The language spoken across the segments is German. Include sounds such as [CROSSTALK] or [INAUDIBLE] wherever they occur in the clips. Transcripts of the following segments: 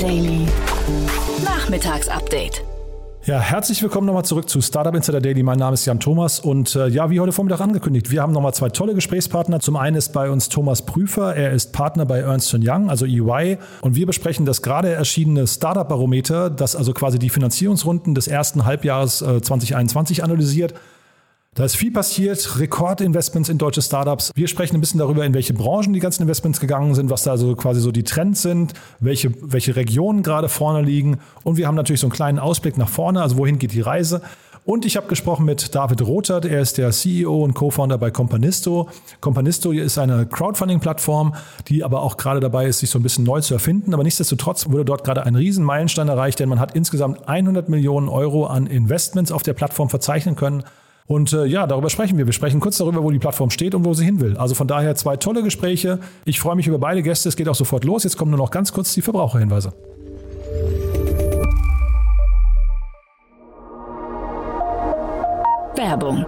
Daily. Nachmittagsupdate. Ja, herzlich willkommen nochmal zurück zu Startup Insider Daily. Mein Name ist Jan Thomas und äh, ja, wie heute Vormittag angekündigt, wir haben nochmal zwei tolle Gesprächspartner. Zum einen ist bei uns Thomas Prüfer, er ist Partner bei Ernst Young, also EY, und wir besprechen das gerade erschienene Startup Barometer, das also quasi die Finanzierungsrunden des ersten Halbjahres äh, 2021 analysiert. Da ist viel passiert, Rekordinvestments in deutsche Startups. Wir sprechen ein bisschen darüber, in welche Branchen die ganzen Investments gegangen sind, was da also quasi so die Trends sind, welche, welche Regionen gerade vorne liegen. Und wir haben natürlich so einen kleinen Ausblick nach vorne, also wohin geht die Reise. Und ich habe gesprochen mit David Rothert, er ist der CEO und Co-Founder bei Companisto. Companisto ist eine Crowdfunding-Plattform, die aber auch gerade dabei ist, sich so ein bisschen neu zu erfinden. Aber nichtsdestotrotz wurde dort gerade ein Riesenmeilenstein erreicht, denn man hat insgesamt 100 Millionen Euro an Investments auf der Plattform verzeichnen können. Und äh, ja, darüber sprechen wir. Wir sprechen kurz darüber, wo die Plattform steht und wo sie hin will. Also von daher zwei tolle Gespräche. Ich freue mich über beide Gäste. Es geht auch sofort los. Jetzt kommen nur noch ganz kurz die Verbraucherhinweise. Werbung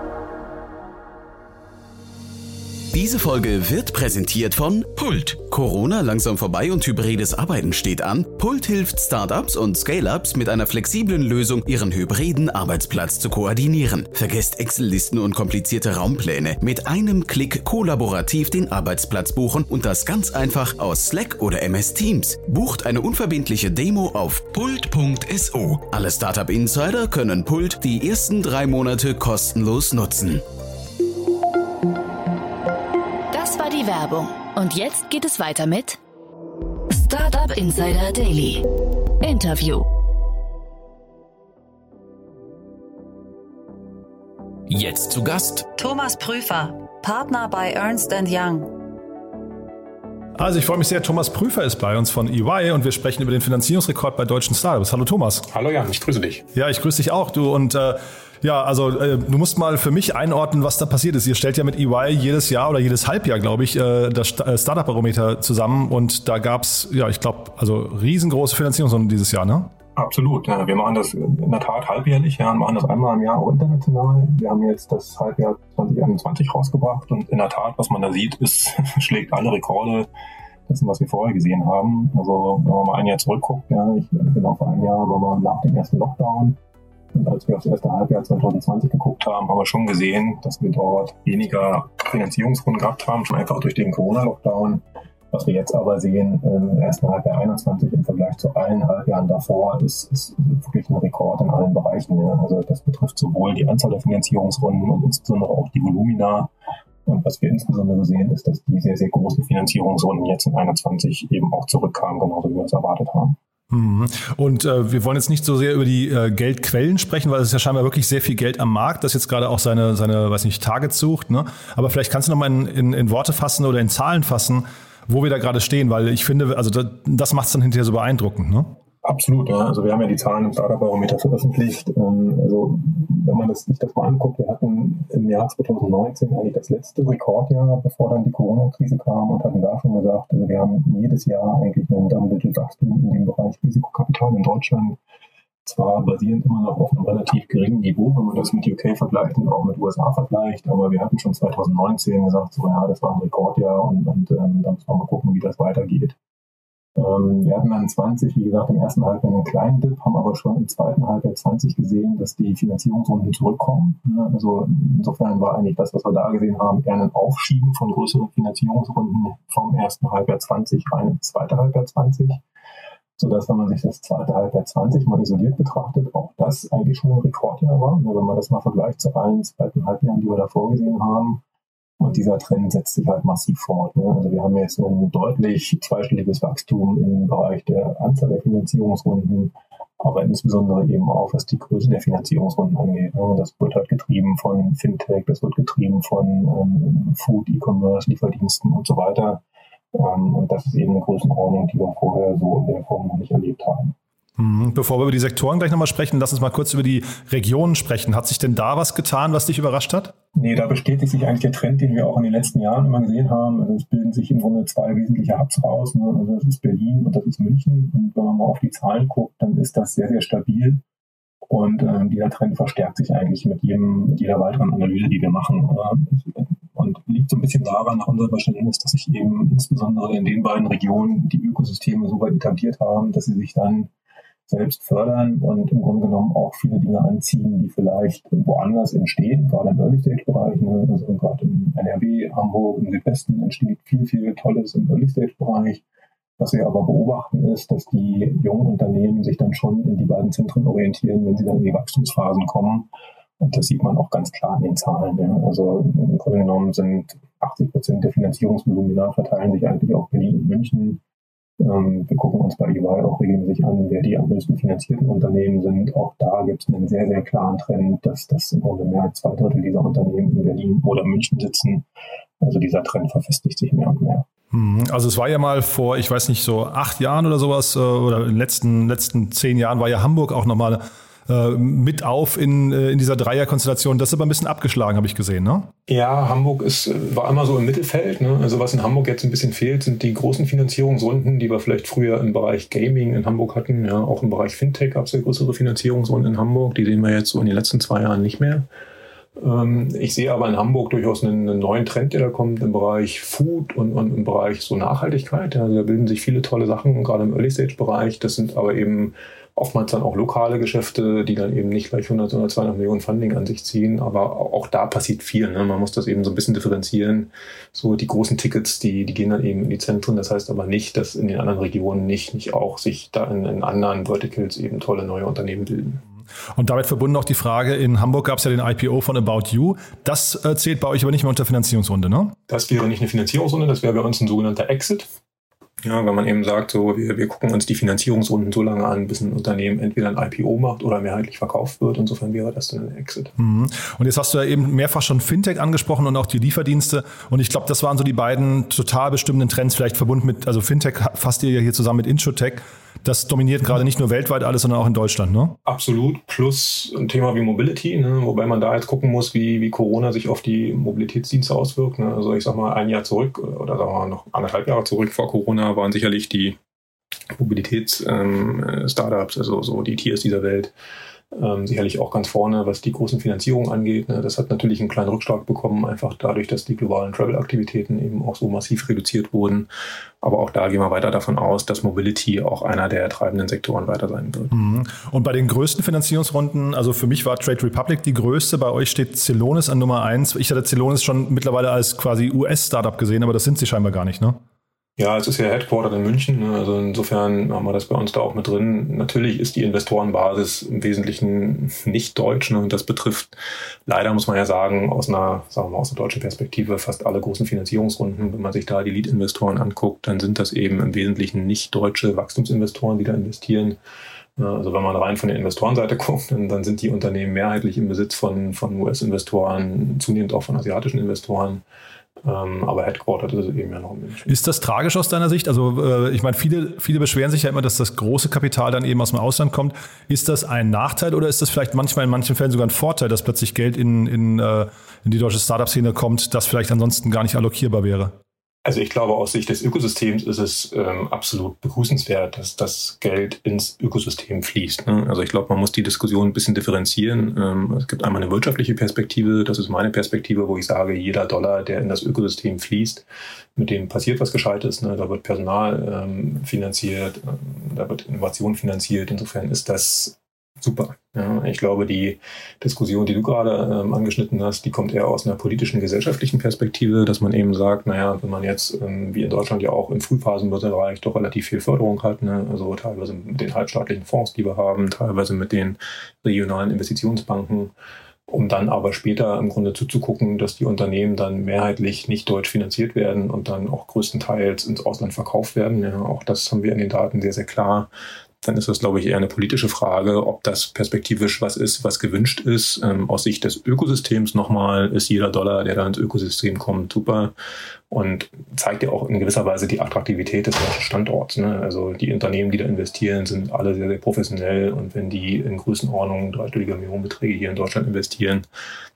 diese Folge wird präsentiert von Pult. Corona langsam vorbei und hybrides Arbeiten steht an. Pult hilft Startups und Scale-ups mit einer flexiblen Lösung, ihren hybriden Arbeitsplatz zu koordinieren. Vergesst Excel-Listen und komplizierte Raumpläne. Mit einem Klick kollaborativ den Arbeitsplatz buchen und das ganz einfach aus Slack oder MS Teams. Bucht eine unverbindliche Demo auf pult.so. Alle Startup Insider können Pult die ersten drei Monate kostenlos nutzen. Die Werbung. Und jetzt geht es weiter mit Startup Insider Daily. Interview. Jetzt zu Gast Thomas Prüfer, Partner bei Ernst Young. Also ich freue mich sehr, Thomas Prüfer ist bei uns von EY und wir sprechen über den Finanzierungsrekord bei deutschen Startups. Hallo Thomas. Hallo Jan, ich grüße dich. Ja, ich grüße dich auch, du. Und äh, ja, also äh, du musst mal für mich einordnen, was da passiert ist. Ihr stellt ja mit EY jedes Jahr oder jedes Halbjahr, glaube ich, äh, das äh, Startup-Barometer zusammen und da gab's ja, ich glaube, also riesengroße Finanzierungsrunden dieses Jahr, ne? Absolut. Ja. Wir machen das in der Tat halbjährlich, ja, machen das einmal im Jahr auch international. Wir haben jetzt das Halbjahr 2021 rausgebracht und in der Tat, was man da sieht, ist, [LAUGHS] schlägt alle Rekorde dessen, was wir vorher gesehen haben. Also wenn man mal ein Jahr zurückguckt, ja, ich, genau vor einem Jahr war nach dem ersten Lockdown und als wir aufs erste Halbjahr 2020 geguckt haben, haben wir schon gesehen, dass wir dort weniger Finanzierungsrunden gehabt haben, schon einfach durch den Corona-Lockdown. Was wir jetzt aber sehen im ersten Halbjahr 21 im Vergleich zu allen Halbjahren davor, ist, ist wirklich ein Rekord in allen Bereichen. Ja. Also das betrifft sowohl die Anzahl der Finanzierungsrunden und insbesondere auch die Volumina. Und was wir insbesondere sehen, ist, dass die sehr, sehr großen Finanzierungsrunden jetzt in 21 eben auch zurückkamen, genauso wie wir es erwartet haben. Mhm. Und äh, wir wollen jetzt nicht so sehr über die äh, Geldquellen sprechen, weil es ist ja scheinbar wirklich sehr viel Geld am Markt, das jetzt gerade auch seine, seine, weiß nicht, Targets sucht. Ne? Aber vielleicht kannst du nochmal in, in, in Worte fassen oder in Zahlen fassen, wo wir da gerade stehen, weil ich finde, also das, das macht es dann hinterher so beeindruckend. Ne? Absolut, ja. Also wir haben ja die Zahlen im Startup-Barometer veröffentlicht. Ähm, also wenn man das, sich das mal anguckt, wir hatten im Jahr 2019 eigentlich das letzte Rekordjahr, bevor dann die Corona-Krise kam und hatten da schon gesagt, also wir haben jedes Jahr eigentlich einen Double-Digit-Wachstum in dem Bereich Risikokapital in Deutschland. Zwar basierend immer noch auf einem relativ geringen Niveau, wenn man das mit UK vergleicht und auch mit USA vergleicht, aber wir hatten schon 2019 gesagt, so ja, das war ein Rekordjahr und, und ähm, da müssen wir mal gucken, wie das weitergeht. Ähm, wir hatten dann 20, wie gesagt, im ersten Halbjahr einen kleinen Dip, haben aber schon im zweiten Halbjahr 20 gesehen, dass die Finanzierungsrunden zurückkommen. Also insofern war eigentlich das, was wir da gesehen haben, eher ein Aufschieben von größeren Finanzierungsrunden vom ersten Halbjahr 20 rein ins zweite Halbjahr 20 sodass, wenn man sich das zweite Halbjahr 20 mal isoliert betrachtet, auch das eigentlich schon ein Rekordjahr war. Wenn man das mal vergleicht zu allen zweiten Halbjahren, die wir da vorgesehen haben, und dieser Trend setzt sich halt massiv fort. Ne? Also wir haben jetzt ein deutlich zweistelliges Wachstum im Bereich der Anzahl der Finanzierungsrunden, aber insbesondere eben auch, was die Größe der Finanzierungsrunden angeht. Ne? Das wird halt getrieben von Fintech, das wird getrieben von ähm, Food, E-Commerce, Lieferdiensten und so weiter. Ähm, und das ist eben eine Größenordnung, die wir vorher so in der Form noch nicht erlebt haben. Mhm. Bevor wir über die Sektoren gleich nochmal sprechen, lass uns mal kurz über die Regionen sprechen. Hat sich denn da was getan, was dich überrascht hat? Nee, da bestätigt sich eigentlich der Trend, den wir auch in den letzten Jahren immer gesehen haben. Also es bilden sich im Grunde zwei wesentliche Hubs raus. Ne? Also das ist Berlin und das ist München. Und wenn man mal auf die Zahlen guckt, dann ist das sehr, sehr stabil. Und ähm, dieser Trend verstärkt sich eigentlich mit jedem, mit jeder weiteren Analyse, die wir machen. Äh, und liegt so ein bisschen daran, nach unserem Verständnis, dass sich eben insbesondere in den beiden Regionen die Ökosysteme so weit etabliert haben, dass sie sich dann selbst fördern und im Grunde genommen auch viele Dinge anziehen, die vielleicht woanders entstehen, gerade im Early-Stage-Bereich, ne? also gerade im NRW, Hamburg, im Südwesten entsteht viel, viel Tolles im Early-Stage-Bereich. Was wir aber beobachten ist, dass die jungen Unternehmen sich dann schon in die beiden Zentren orientieren, wenn sie dann in die Wachstumsphasen kommen. Und das sieht man auch ganz klar in den Zahlen. Ja. Also im Grunde genommen sind 80 Prozent der Finanzierungsvolumina verteilen sich eigentlich auf Berlin und München. Ähm, wir gucken uns bei EY auch regelmäßig an, wer die am höchsten finanzierten Unternehmen sind. Auch da gibt es einen sehr, sehr klaren Trend, dass das im Grunde mehr als zwei Drittel dieser Unternehmen in Berlin oder München sitzen. Also dieser Trend verfestigt sich mehr und mehr. Mhm. Also es war ja mal vor, ich weiß nicht, so acht Jahren oder sowas, äh, oder in den letzten, letzten zehn Jahren war ja Hamburg auch nochmal äh, mit auf in, äh, in dieser Dreierkonstellation. Das ist aber ein bisschen abgeschlagen, habe ich gesehen, ne? Ja, Hamburg ist, war immer so im Mittelfeld. Ne? Also was in Hamburg jetzt ein bisschen fehlt, sind die großen Finanzierungsrunden, die wir vielleicht früher im Bereich Gaming in Hamburg hatten. Ja, auch im Bereich Fintech gab es ja größere Finanzierungsrunden in Hamburg. Die sehen wir jetzt so in den letzten zwei Jahren nicht mehr. Ähm, ich sehe aber in Hamburg durchaus einen, einen, neuen Trend, der da kommt im Bereich Food und, und im Bereich so Nachhaltigkeit. Also da bilden sich viele tolle Sachen, gerade im Early-Stage-Bereich. Das sind aber eben oftmals dann auch lokale Geschäfte, die dann eben nicht gleich 100 oder 200 Millionen Funding an sich ziehen. Aber auch da passiert viel. Ne? Man muss das eben so ein bisschen differenzieren. So die großen Tickets, die, die gehen dann eben in die Zentren. Das heißt aber nicht, dass in den anderen Regionen nicht, nicht auch sich da in, in anderen Verticals eben tolle neue Unternehmen bilden. Und damit verbunden noch die Frage, in Hamburg gab es ja den IPO von About You. Das äh, zählt bei euch aber nicht mehr unter Finanzierungsrunde, ne? Das wäre nicht eine Finanzierungsrunde, das wäre bei uns ein sogenannter Exit. Ja, wenn man eben sagt, so, wir, wir gucken uns die Finanzierungsrunden so lange an, bis ein Unternehmen entweder ein IPO macht oder mehrheitlich verkauft wird. Insofern wäre das dann ein Exit. Mhm. Und jetzt hast du ja eben mehrfach schon Fintech angesprochen und auch die Lieferdienste. Und ich glaube, das waren so die beiden total bestimmenden Trends, vielleicht verbunden mit, also Fintech fasst ihr ja hier zusammen mit Introtech. Das dominiert gerade nicht nur weltweit alles, sondern auch in Deutschland, ne? Absolut. Plus ein Thema wie Mobility, ne? wobei man da jetzt gucken muss, wie, wie Corona sich auf die Mobilitätsdienste auswirkt. Ne? Also ich sag mal, ein Jahr zurück oder sagen wir noch anderthalb Jahre zurück vor Corona waren sicherlich die Mobilitäts-Startups, ähm, also so die Tiers dieser Welt, ähm, sicherlich auch ganz vorne, was die großen Finanzierungen angeht. Ne? Das hat natürlich einen kleinen Rückschlag bekommen, einfach dadurch, dass die globalen Travel-Aktivitäten eben auch so massiv reduziert wurden. Aber auch da gehen wir weiter davon aus, dass Mobility auch einer der treibenden Sektoren weiter sein wird. Mhm. Und bei den größten Finanzierungsrunden, also für mich war Trade Republic die größte, bei euch steht Celonis an Nummer eins. Ich hatte Celonis schon mittlerweile als quasi US-Startup gesehen, aber das sind sie scheinbar gar nicht, ne? Ja, es ist ja Headquartered in München. Ne? Also insofern haben wir das bei uns da auch mit drin. Natürlich ist die Investorenbasis im Wesentlichen nicht deutsch. Ne? Und das betrifft leider, muss man ja sagen, aus einer, sagen wir mal, aus einer deutschen Perspektive fast alle großen Finanzierungsrunden. Wenn man sich da die Lead-Investoren anguckt, dann sind das eben im Wesentlichen nicht deutsche Wachstumsinvestoren, die da investieren. Also wenn man rein von der Investorenseite [LAUGHS] guckt, dann, dann sind die Unternehmen mehrheitlich im Besitz von, von US-Investoren, zunehmend auch von asiatischen Investoren. Ähm, aber Headquarter ist eben ja noch in München. Ist das tragisch aus deiner Sicht? Also äh, ich meine, viele, viele beschweren sich ja immer, dass das große Kapital dann eben aus dem Ausland kommt. Ist das ein Nachteil oder ist das vielleicht manchmal in manchen Fällen sogar ein Vorteil, dass plötzlich Geld in, in, äh, in die deutsche Startup-Szene kommt, das vielleicht ansonsten gar nicht allokierbar wäre? Also ich glaube, aus Sicht des Ökosystems ist es ähm, absolut begrüßenswert, dass das Geld ins Ökosystem fließt. Ne? Also ich glaube, man muss die Diskussion ein bisschen differenzieren. Ähm, es gibt einmal eine wirtschaftliche Perspektive, das ist meine Perspektive, wo ich sage, jeder Dollar, der in das Ökosystem fließt, mit dem passiert was Gescheites. Ne? Da wird Personal ähm, finanziert, ähm, da wird Innovation finanziert. Insofern ist das super. Ja, ich glaube, die Diskussion, die du gerade ähm, angeschnitten hast, die kommt eher aus einer politischen, gesellschaftlichen Perspektive, dass man eben sagt, naja, wenn man jetzt, ähm, wie in Deutschland ja auch im Frühphasenbereich doch relativ viel Förderung hat, ne, also teilweise mit den halbstaatlichen Fonds, die wir haben, teilweise mit den regionalen Investitionsbanken, um dann aber später im Grunde zuzugucken, dass die Unternehmen dann mehrheitlich nicht deutsch finanziert werden und dann auch größtenteils ins Ausland verkauft werden. Ja, auch das haben wir in den Daten sehr, sehr klar dann ist das, glaube ich, eher eine politische Frage, ob das perspektivisch was ist, was gewünscht ist. Ähm, aus Sicht des Ökosystems nochmal ist jeder Dollar, der da ins Ökosystem kommt, super und zeigt ja auch in gewisser Weise die Attraktivität des deutschen Standorts. Ne? Also die Unternehmen, die da investieren, sind alle sehr, sehr professionell und wenn die in Größenordnung dreistellige Millionenbeträge hier in Deutschland investieren,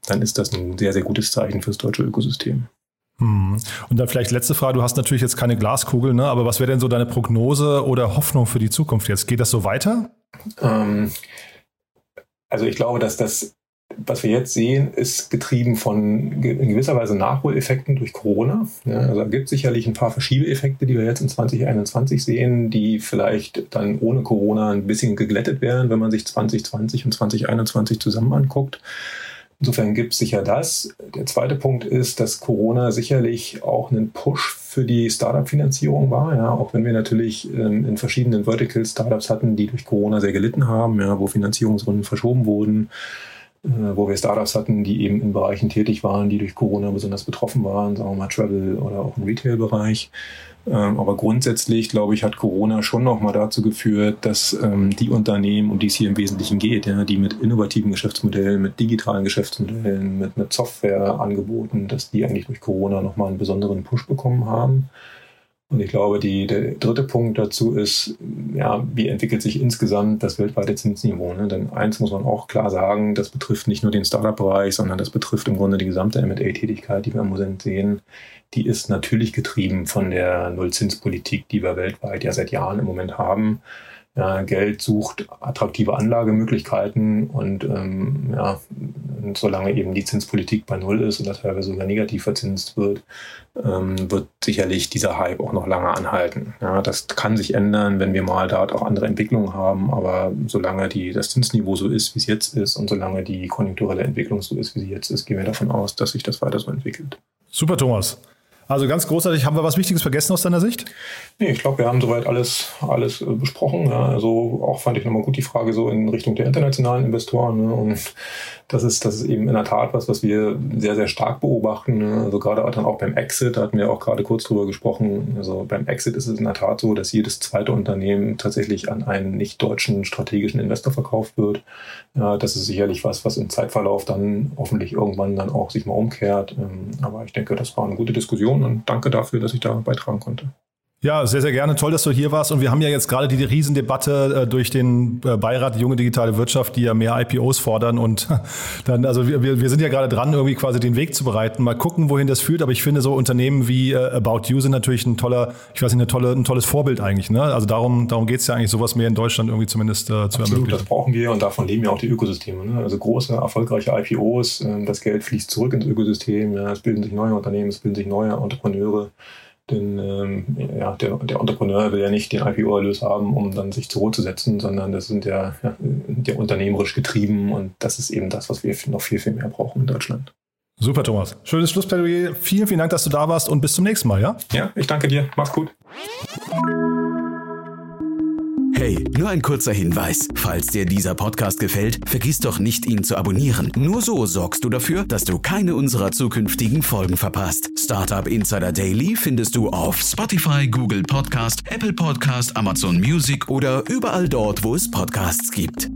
dann ist das ein sehr, sehr gutes Zeichen fürs deutsche Ökosystem. Hm. Und dann vielleicht letzte Frage, du hast natürlich jetzt keine Glaskugel, ne? aber was wäre denn so deine Prognose oder Hoffnung für die Zukunft jetzt? Geht das so weiter? Ähm, also ich glaube, dass das was wir jetzt sehen, ist getrieben von in gewisser Weise Nachholeffekten durch Corona. Ja, also da gibt es sicherlich ein paar Verschiebeeffekte, die wir jetzt in 2021 sehen, die vielleicht dann ohne Corona ein bisschen geglättet werden, wenn man sich 2020 und 2021 zusammen anguckt. Insofern gibt es sicher das. Der zweite Punkt ist, dass Corona sicherlich auch einen Push für die Startup-Finanzierung war, ja, auch wenn wir natürlich ähm, in verschiedenen Vertical-Startups hatten, die durch Corona sehr gelitten haben, ja, wo Finanzierungsrunden verschoben wurden, äh, wo wir Startups hatten, die eben in Bereichen tätig waren, die durch Corona besonders betroffen waren, sagen wir mal Travel oder auch im Retail-Bereich. Ähm, aber grundsätzlich, glaube ich, hat Corona schon nochmal dazu geführt, dass ähm, die Unternehmen, um die es hier im Wesentlichen geht, ja, die mit innovativen Geschäftsmodellen, mit digitalen Geschäftsmodellen, mit, mit Softwareangeboten, dass die eigentlich durch Corona nochmal einen besonderen Push bekommen haben. Und ich glaube, die, der dritte Punkt dazu ist, ja, wie entwickelt sich insgesamt das weltweite Zinsniveau? Ne? Denn eins muss man auch klar sagen, das betrifft nicht nur den Startup-Bereich, sondern das betrifft im Grunde die gesamte M&A-Tätigkeit, die wir im Moment sehen. Die ist natürlich getrieben von der Nullzinspolitik, die wir weltweit ja seit Jahren im Moment haben ja, Geld sucht attraktive Anlagemöglichkeiten und ähm, ja, solange eben die Zinspolitik bei Null ist oder teilweise sogar negativ verzinst wird, ähm, wird sicherlich dieser Hype auch noch lange anhalten. Ja, das kann sich ändern, wenn wir mal dort auch andere Entwicklungen haben, aber solange die, das Zinsniveau so ist, wie es jetzt ist und solange die konjunkturelle Entwicklung so ist, wie sie jetzt ist, gehen wir davon aus, dass sich das weiter so entwickelt. Super, Thomas. Also ganz großartig. Haben wir was Wichtiges vergessen aus deiner Sicht? Nee, ich glaube, wir haben soweit alles, alles äh, besprochen. Ja. Also auch fand ich nochmal gut die Frage so in Richtung der internationalen Investoren. Ne. Und das ist, das ist eben in der Tat was, was wir sehr, sehr stark beobachten. Ne. Also gerade dann auch beim Exit, da hatten wir auch gerade kurz drüber gesprochen. Also beim Exit ist es in der Tat so, dass jedes zweite Unternehmen tatsächlich an einen nicht-deutschen strategischen Investor verkauft wird. Ja, das ist sicherlich was, was im Zeitverlauf dann hoffentlich irgendwann dann auch sich mal umkehrt. Ähm, aber ich denke, das war eine gute Diskussion und danke dafür, dass ich da beitragen konnte. Ja, sehr, sehr gerne. Toll, dass du hier warst. Und wir haben ja jetzt gerade die, Riesendebatte äh, durch den äh, Beirat Junge Digitale Wirtschaft, die ja mehr IPOs fordern. Und [LAUGHS] dann, also wir, wir sind ja gerade dran, irgendwie quasi den Weg zu bereiten. Mal gucken, wohin das führt. Aber ich finde, so Unternehmen wie äh, About You sind natürlich ein toller, ich weiß nicht, eine tolle, ein tolles Vorbild eigentlich. Ne? Also darum, darum geht es ja eigentlich, sowas mehr in Deutschland irgendwie zumindest äh, zu Absolut, ermöglichen. Das brauchen wir und davon leben ja auch die Ökosysteme. Ne? Also große, erfolgreiche IPOs, äh, das Geld fließt zurück ins Ökosystem. Ja? Es bilden sich neue Unternehmen, es bilden sich neue Entrepreneure. Denn ähm, ja, der, der Entrepreneur will ja nicht den IPO-Erlös haben, um dann sich zur Ruhe zu setzen, sondern das sind ja, ja der unternehmerisch getrieben und das ist eben das, was wir noch viel, viel mehr brauchen in Deutschland. Super, Thomas. Schönes Schlussplädoyer. Vielen, vielen Dank, dass du da warst und bis zum nächsten Mal, ja? Ja, ich danke dir. Mach's gut. Hey, nur ein kurzer Hinweis. Falls dir dieser Podcast gefällt, vergiss doch nicht, ihn zu abonnieren. Nur so sorgst du dafür, dass du keine unserer zukünftigen Folgen verpasst. Startup Insider Daily findest du auf Spotify, Google Podcast, Apple Podcast, Amazon Music oder überall dort, wo es Podcasts gibt.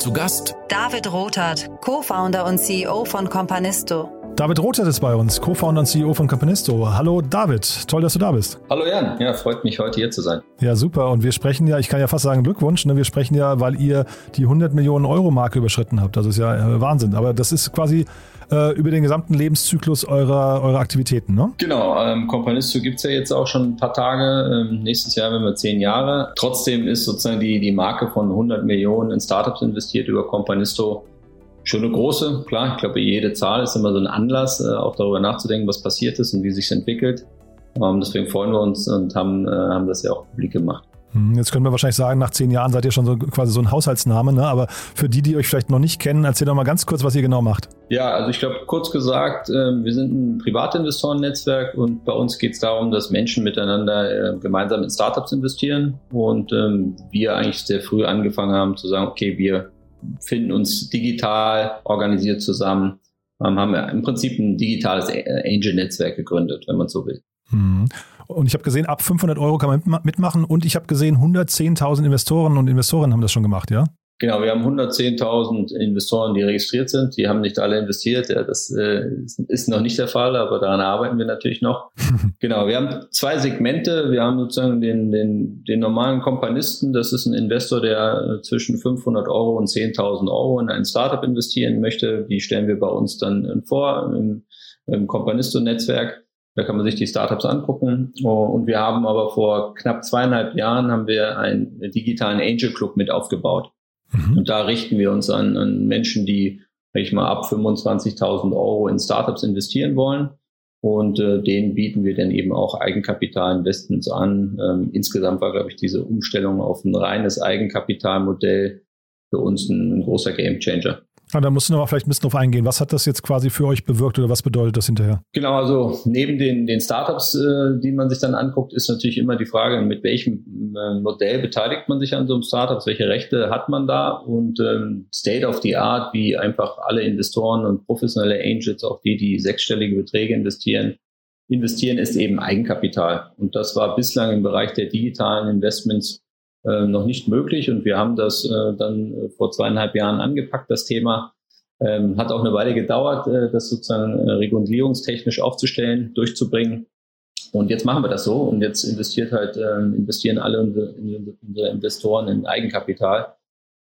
Zu Gast David Rothart, Co-Founder und CEO von Companisto. David Rothart ist bei uns, Co-Founder und CEO von Companisto. Hallo David, toll, dass du da bist. Hallo Jan, ja, freut mich heute hier zu sein. Ja, super. Und wir sprechen ja, ich kann ja fast sagen Glückwunsch, ne? wir sprechen ja, weil ihr die 100 Millionen Euro Marke überschritten habt. Das ist ja äh, Wahnsinn. Aber das ist quasi äh, über den gesamten Lebenszyklus eurer, eurer Aktivitäten, ne? Genau, ähm, Companisto gibt es ja jetzt auch schon ein paar Tage. Ähm, nächstes Jahr werden wir zehn Jahre. Trotzdem ist sozusagen die, die Marke von 100 Millionen in Startups investiert über Companisto schon eine große. Klar, ich glaube, jede Zahl ist immer so ein Anlass, äh, auch darüber nachzudenken, was passiert ist und wie sich entwickelt. Ähm, deswegen freuen wir uns und haben, äh, haben das ja auch publik gemacht. Hm, jetzt können wir wahrscheinlich sagen, nach zehn Jahren seid ihr schon so quasi so ein Haushaltsname, ne? aber für die, die euch vielleicht noch nicht kennen, erzähl doch mal ganz kurz, was ihr genau macht. Ja, also ich glaube, kurz gesagt, ähm, wir sind ein Privatinvestorennetzwerk und bei uns geht es darum, dass Menschen miteinander äh, gemeinsam in Startups investieren und ähm, wir eigentlich sehr früh angefangen haben zu sagen, okay, wir finden uns digital organisiert zusammen, ähm, haben im Prinzip ein digitales Angel-Netzwerk gegründet, wenn man so will. Mhm. Und ich habe gesehen, ab 500 Euro kann man mitmachen und ich habe gesehen, 110.000 Investoren und Investorinnen haben das schon gemacht, ja? Genau, wir haben 110.000 Investoren, die registriert sind. Die haben nicht alle investiert. Ja, das äh, ist noch nicht der Fall, aber daran arbeiten wir natürlich noch. [LAUGHS] genau, wir haben zwei Segmente. Wir haben sozusagen den, den, den normalen Kompanisten. Das ist ein Investor, der äh, zwischen 500 Euro und 10.000 Euro in ein Startup investieren möchte. Die stellen wir bei uns dann vor im, im Kompanisto-Netzwerk. Da kann man sich die Startups angucken. Und wir haben aber vor knapp zweieinhalb Jahren haben wir einen digitalen Angel Club mit aufgebaut. Mhm. Und da richten wir uns an, an Menschen, die, sag ich mal, ab 25.000 Euro in Startups investieren wollen. Und äh, denen bieten wir dann eben auch Eigenkapitalinvestments an. Ähm, insgesamt war, glaube ich, diese Umstellung auf ein reines Eigenkapitalmodell für uns ein, ein großer Gamechanger. Ah, da musst du noch mal vielleicht ein bisschen drauf eingehen. Was hat das jetzt quasi für euch bewirkt oder was bedeutet das hinterher? Genau, also neben den, den Startups, äh, die man sich dann anguckt, ist natürlich immer die Frage, mit welchem äh, Modell beteiligt man sich an so einem Startup, welche Rechte hat man da und ähm, State of the Art, wie einfach alle Investoren und professionelle Angels, auch die, die sechsstellige Beträge investieren, investieren, ist eben Eigenkapital. Und das war bislang im Bereich der digitalen Investments äh, noch nicht möglich. Und wir haben das äh, dann äh, vor zweieinhalb Jahren angepackt, das Thema. Ähm, hat auch eine Weile gedauert, äh, das sozusagen äh, regulierungstechnisch aufzustellen, durchzubringen. Und jetzt machen wir das so und jetzt investiert halt, ähm, investieren alle unsere, Investoren in Eigenkapital.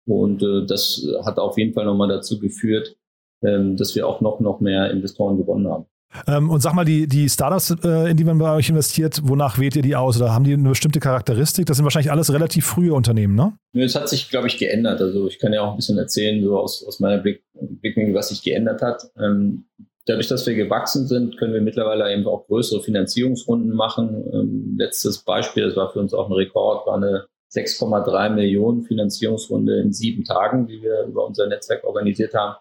Und äh, das hat auf jeden Fall nochmal dazu geführt, ähm, dass wir auch noch, noch mehr Investoren gewonnen haben. Ähm, und sag mal, die, die Startups, äh, in die man bei euch investiert, wonach wählt ihr die aus? Oder haben die eine bestimmte Charakteristik? Das sind wahrscheinlich alles relativ frühe Unternehmen, ne? Es hat sich, glaube ich, geändert. Also ich kann ja auch ein bisschen erzählen, so aus, aus meiner Blick, Blickwinkel, was sich geändert hat. Ähm, dadurch, dass wir gewachsen sind, können wir mittlerweile eben auch größere Finanzierungsrunden machen. Ähm, letztes Beispiel, das war für uns auch ein Rekord, war eine 6,3 Millionen Finanzierungsrunde in sieben Tagen, die wir über unser Netzwerk organisiert haben.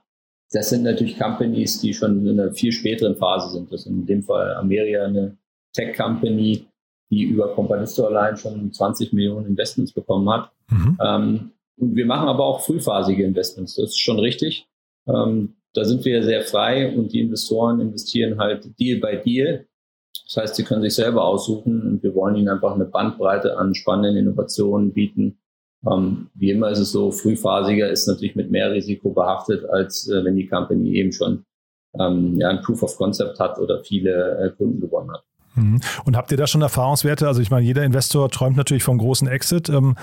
Das sind natürlich Companies, die schon in einer viel späteren Phase sind. Das ist in dem Fall Ameria eine Tech-Company, die über Companisto allein schon 20 Millionen Investments bekommen hat. Mhm. Ähm, und wir machen aber auch frühphasige Investments. Das ist schon richtig. Ähm, da sind wir sehr frei und die Investoren investieren halt Deal by Deal. Das heißt, sie können sich selber aussuchen und wir wollen ihnen einfach eine Bandbreite an spannenden Innovationen bieten, ähm, wie immer ist es so, frühphasiger ist natürlich mit mehr Risiko behaftet, als äh, wenn die Company eben schon ähm, ja, ein Proof of Concept hat oder viele äh, Kunden gewonnen hat. Mhm. Und habt ihr da schon Erfahrungswerte? Also ich meine, jeder Investor träumt natürlich vom großen Exit. Ähm,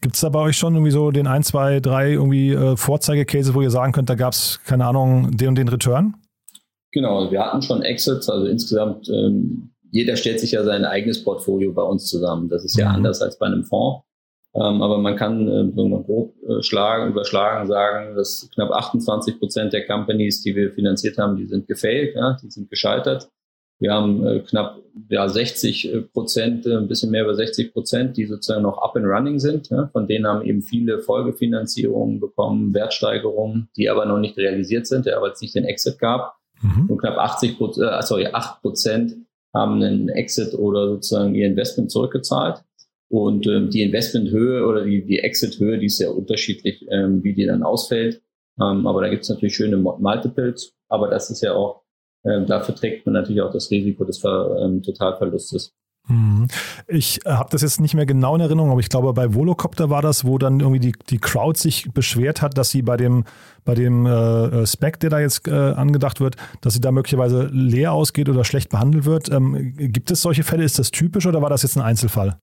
Gibt es da bei euch schon irgendwie so den ein, zwei, drei irgendwie äh, Vorzeigecases, wo ihr sagen könnt, da gab es, keine Ahnung, den und den Return? Genau, wir hatten schon Exits, also insgesamt, ähm, jeder stellt sich ja sein eigenes Portfolio bei uns zusammen. Das ist ja mhm. anders als bei einem Fonds. Ähm, aber man kann äh, grob äh, schlagen, überschlagen sagen, dass knapp 28 Prozent der Companies, die wir finanziert haben, die sind gefailt, ja, die sind gescheitert. Wir haben äh, knapp ja, 60 äh, Prozent, äh, ein bisschen mehr über 60 Prozent, die sozusagen noch up and running sind. Ja. Von denen haben eben viele Folgefinanzierungen bekommen, Wertsteigerungen, die aber noch nicht realisiert sind, ja, weil es nicht den Exit gab. Mhm. Und knapp 80 Prozent, äh, sorry, 8 Prozent haben einen Exit oder sozusagen ihr Investment zurückgezahlt. Und ähm, die Investmenthöhe oder die, die Exit-Höhe, die ist sehr unterschiedlich, ähm, wie die dann ausfällt. Ähm, aber da gibt es natürlich schöne Multiples. Aber das ist ja auch, ähm, dafür trägt man natürlich auch das Risiko des Ver, ähm, Totalverlustes. Mhm. Ich äh, habe das jetzt nicht mehr genau in Erinnerung, aber ich glaube, bei Volocopter war das, wo dann irgendwie die, die Crowd sich beschwert hat, dass sie bei dem, bei dem äh, äh Spec, der da jetzt äh, angedacht wird, dass sie da möglicherweise leer ausgeht oder schlecht behandelt wird. Ähm, gibt es solche Fälle? Ist das typisch oder war das jetzt ein Einzelfall?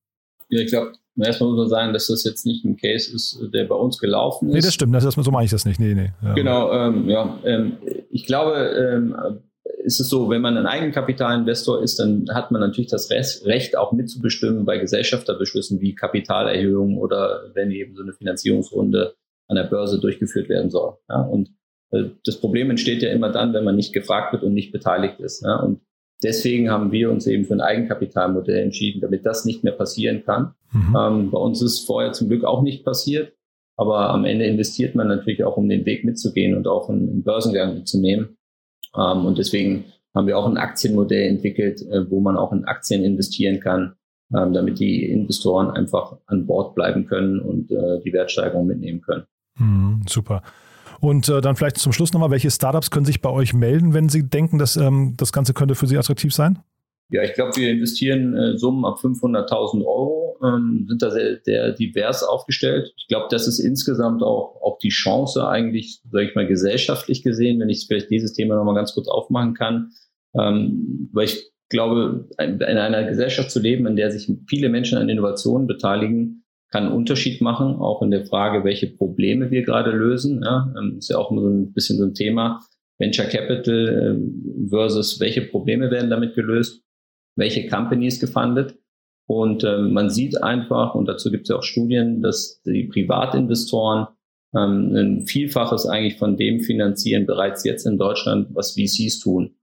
Ja, ich glaube, erstmal muss man sagen, dass das jetzt nicht ein Case ist, der bei uns gelaufen ist. Nee, das stimmt, das ist, so meine ich das nicht. Nee, nee. Ja. Genau, ähm, ja. Ähm, ich glaube, ähm, ist es so, wenn man ein Eigenkapitalinvestor ist, dann hat man natürlich das Recht, auch mitzubestimmen bei Gesellschafterbeschlüssen wie Kapitalerhöhungen oder wenn eben so eine Finanzierungsrunde an der Börse durchgeführt werden soll. Ja, und äh, das Problem entsteht ja immer dann, wenn man nicht gefragt wird und nicht beteiligt ist. Ja, und Deswegen haben wir uns eben für ein Eigenkapitalmodell entschieden, damit das nicht mehr passieren kann. Mhm. Ähm, bei uns ist vorher zum Glück auch nicht passiert, aber am Ende investiert man natürlich auch, um den Weg mitzugehen und auch einen, Börsengang mitzunehmen. Ähm, und deswegen haben wir auch ein Aktienmodell entwickelt, äh, wo man auch in Aktien investieren kann, ähm, damit die Investoren einfach an Bord bleiben können und äh, die Wertsteigerung mitnehmen können. Mhm, super. Und äh, dann vielleicht zum Schluss nochmal, welche Startups können sich bei euch melden, wenn sie denken, dass ähm, das Ganze könnte für sie attraktiv sein? Ja, ich glaube, wir investieren äh, Summen ab 500.000 Euro ähm, sind da sehr, sehr divers aufgestellt. Ich glaube, das ist insgesamt auch, auch die Chance eigentlich, sage ich mal, gesellschaftlich gesehen, wenn ich vielleicht dieses Thema nochmal ganz kurz aufmachen kann, ähm, weil ich glaube, in einer Gesellschaft zu leben, in der sich viele Menschen an Innovationen beteiligen, kann einen Unterschied machen, auch in der Frage, welche Probleme wir gerade lösen. Ja, ähm, ist ja auch so ein bisschen so ein Thema. Venture Capital ähm, versus welche Probleme werden damit gelöst, welche Companies gefundet. Und ähm, man sieht einfach, und dazu gibt es ja auch Studien, dass die Privatinvestoren ähm, ein Vielfaches eigentlich von dem finanzieren bereits jetzt in Deutschland, was VCs tun.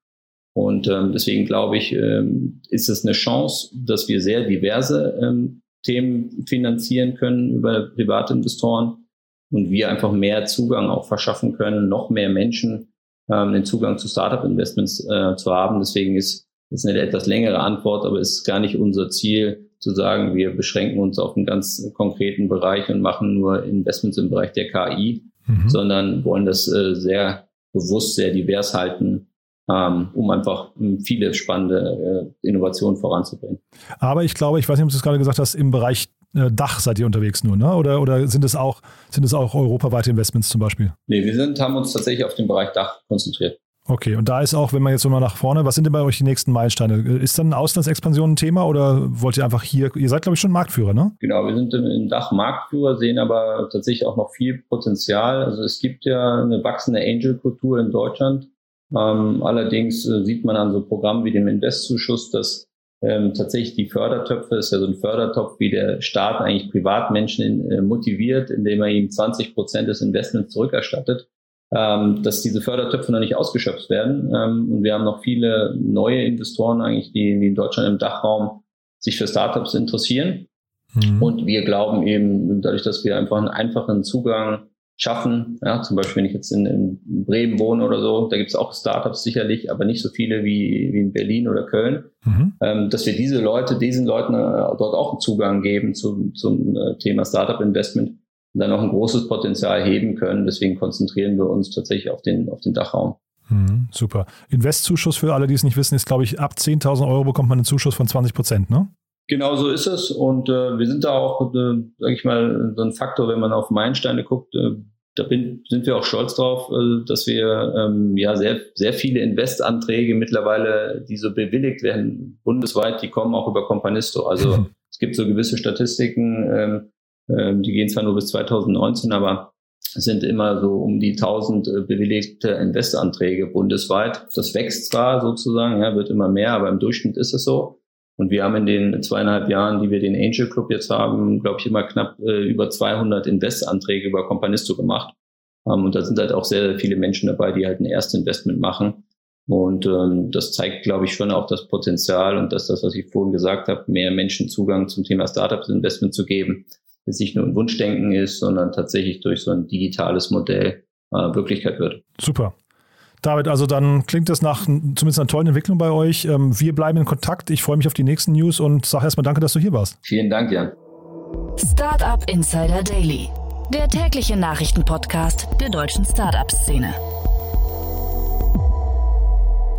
Und ähm, deswegen glaube ich, ähm, ist es eine Chance, dass wir sehr diverse ähm, Themen finanzieren können über private Investoren und wir einfach mehr Zugang auch verschaffen können, noch mehr Menschen ähm, den Zugang zu Startup-Investments äh, zu haben. Deswegen ist ist eine etwas längere Antwort, aber ist gar nicht unser Ziel zu sagen, wir beschränken uns auf einen ganz konkreten Bereich und machen nur Investments im Bereich der KI, mhm. sondern wollen das äh, sehr bewusst, sehr divers halten um einfach ähm, viele spannende äh, Innovationen voranzubringen. Aber ich glaube, ich weiß nicht, ob du es gerade gesagt hast, im Bereich äh, Dach seid ihr unterwegs nur, ne? Oder, oder sind es auch, sind es auch europaweite Investments zum Beispiel? Nee, wir sind, haben uns tatsächlich auf den Bereich Dach konzentriert. Okay, und da ist auch, wenn man jetzt so mal nach vorne, was sind denn bei euch die nächsten Meilensteine? Ist dann Auslandsexpansion ein Thema oder wollt ihr einfach hier, ihr seid glaube ich schon Marktführer, ne? Genau, wir sind im Dach Marktführer, sehen aber tatsächlich auch noch viel Potenzial. Also es gibt ja eine wachsende Angel-Kultur in Deutschland. Ähm, allerdings äh, sieht man an so Programmen wie dem Investzuschuss, dass ähm, tatsächlich die Fördertöpfe, ist ja so ein Fördertopf, wie der Staat eigentlich Privatmenschen in, äh, motiviert, indem er ihm 20 Prozent des Investments zurückerstattet, ähm, dass diese Fördertöpfe noch nicht ausgeschöpft werden. Ähm, und wir haben noch viele neue Investoren eigentlich, die, die in Deutschland im Dachraum sich für Startups interessieren. Mhm. Und wir glauben eben, dadurch, dass wir einfach einen einfachen Zugang schaffen. Ja, zum Beispiel, wenn ich jetzt in, in Bremen wohne oder so, da gibt es auch Startups sicherlich, aber nicht so viele wie, wie in Berlin oder Köln, mhm. ähm, dass wir diese Leute, diesen Leuten äh, dort auch einen Zugang geben zum, zum äh, Thema Startup Investment und dann auch ein großes Potenzial heben können. Deswegen konzentrieren wir uns tatsächlich auf den, auf den Dachraum. Mhm, super. Investzuschuss für alle, die es nicht wissen, ist, glaube ich, ab 10.000 Euro bekommt man einen Zuschuss von 20 Prozent, ne? Genau so ist es. Und äh, wir sind da auch, äh, sage ich mal, so ein Faktor, wenn man auf Meilensteine guckt. Äh, da bin, sind wir auch stolz drauf, äh, dass wir ähm, ja sehr, sehr viele Investanträge mittlerweile, die so bewilligt werden, bundesweit, die kommen auch über Companisto. Also mhm. [LAUGHS] es gibt so gewisse Statistiken, ähm, ähm, die gehen zwar nur bis 2019, aber es sind immer so um die 1000 äh, bewilligte Investanträge bundesweit. Das wächst zwar sozusagen, ja, wird immer mehr, aber im Durchschnitt ist es so. Und wir haben in den zweieinhalb Jahren, die wir den Angel Club jetzt haben, glaube ich, immer knapp äh, über 200 Investanträge über Companisto gemacht. Ähm, und da sind halt auch sehr viele Menschen dabei, die halt ein Erstinvestment machen. Und ähm, das zeigt, glaube ich, schon auch das Potenzial und dass das, was ich vorhin gesagt habe, mehr Menschen Zugang zum Thema Startups Investment zu geben, dass nicht nur ein Wunschdenken ist, sondern tatsächlich durch so ein digitales Modell äh, Wirklichkeit wird. Super. David, also dann klingt das nach zumindest einer tollen Entwicklung bei euch. Ähm, wir bleiben in Kontakt. Ich freue mich auf die nächsten News und sage erstmal danke, dass du hier warst. Vielen Dank, Jan. Startup Insider Daily, der tägliche Nachrichtenpodcast der deutschen Startup-Szene.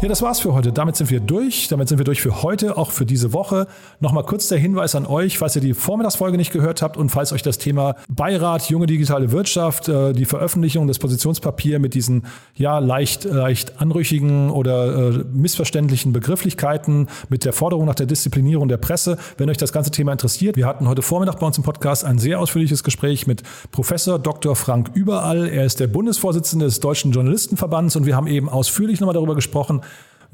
Ja, das war's für heute. Damit sind wir durch. Damit sind wir durch für heute, auch für diese Woche. Nochmal kurz der Hinweis an euch, falls ihr die Vormittagsfolge nicht gehört habt und falls euch das Thema Beirat, junge digitale Wirtschaft, äh, die Veröffentlichung des Positionspapiers mit diesen ja leicht, leicht anrüchigen oder äh, missverständlichen Begrifflichkeiten, mit der Forderung nach der Disziplinierung der Presse, wenn euch das ganze Thema interessiert. Wir hatten heute Vormittag bei uns im Podcast ein sehr ausführliches Gespräch mit Professor Dr. Frank Überall. Er ist der Bundesvorsitzende des Deutschen Journalistenverbands und wir haben eben ausführlich nochmal darüber gesprochen,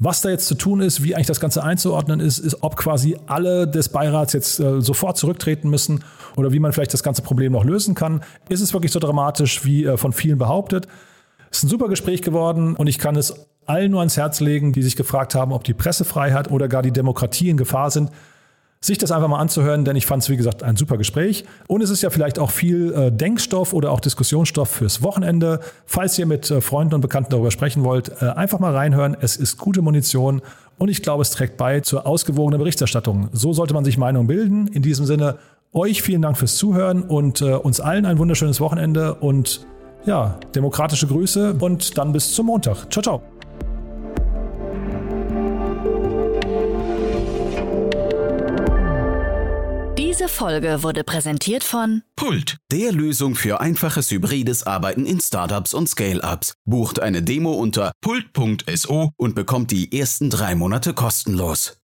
was da jetzt zu tun ist, wie eigentlich das Ganze einzuordnen ist, ist, ob quasi alle des Beirats jetzt äh, sofort zurücktreten müssen oder wie man vielleicht das ganze Problem noch lösen kann. Ist es wirklich so dramatisch, wie äh, von vielen behauptet? Es ist ein super Gespräch geworden und ich kann es allen nur ans Herz legen, die sich gefragt haben, ob die Pressefreiheit oder gar die Demokratie in Gefahr sind sich das einfach mal anzuhören, denn ich fand es, wie gesagt, ein super Gespräch. Und es ist ja vielleicht auch viel äh, Denkstoff oder auch Diskussionsstoff fürs Wochenende. Falls ihr mit äh, Freunden und Bekannten darüber sprechen wollt, äh, einfach mal reinhören. Es ist gute Munition und ich glaube, es trägt bei zur ausgewogenen Berichterstattung. So sollte man sich Meinung bilden. In diesem Sinne, euch vielen Dank fürs Zuhören und äh, uns allen ein wunderschönes Wochenende und ja, demokratische Grüße und dann bis zum Montag. Ciao, ciao. Diese Folge wurde präsentiert von Pult, der Lösung für einfaches hybrides Arbeiten in Startups und Scale-Ups. Bucht eine Demo unter pult.so und bekommt die ersten drei Monate kostenlos.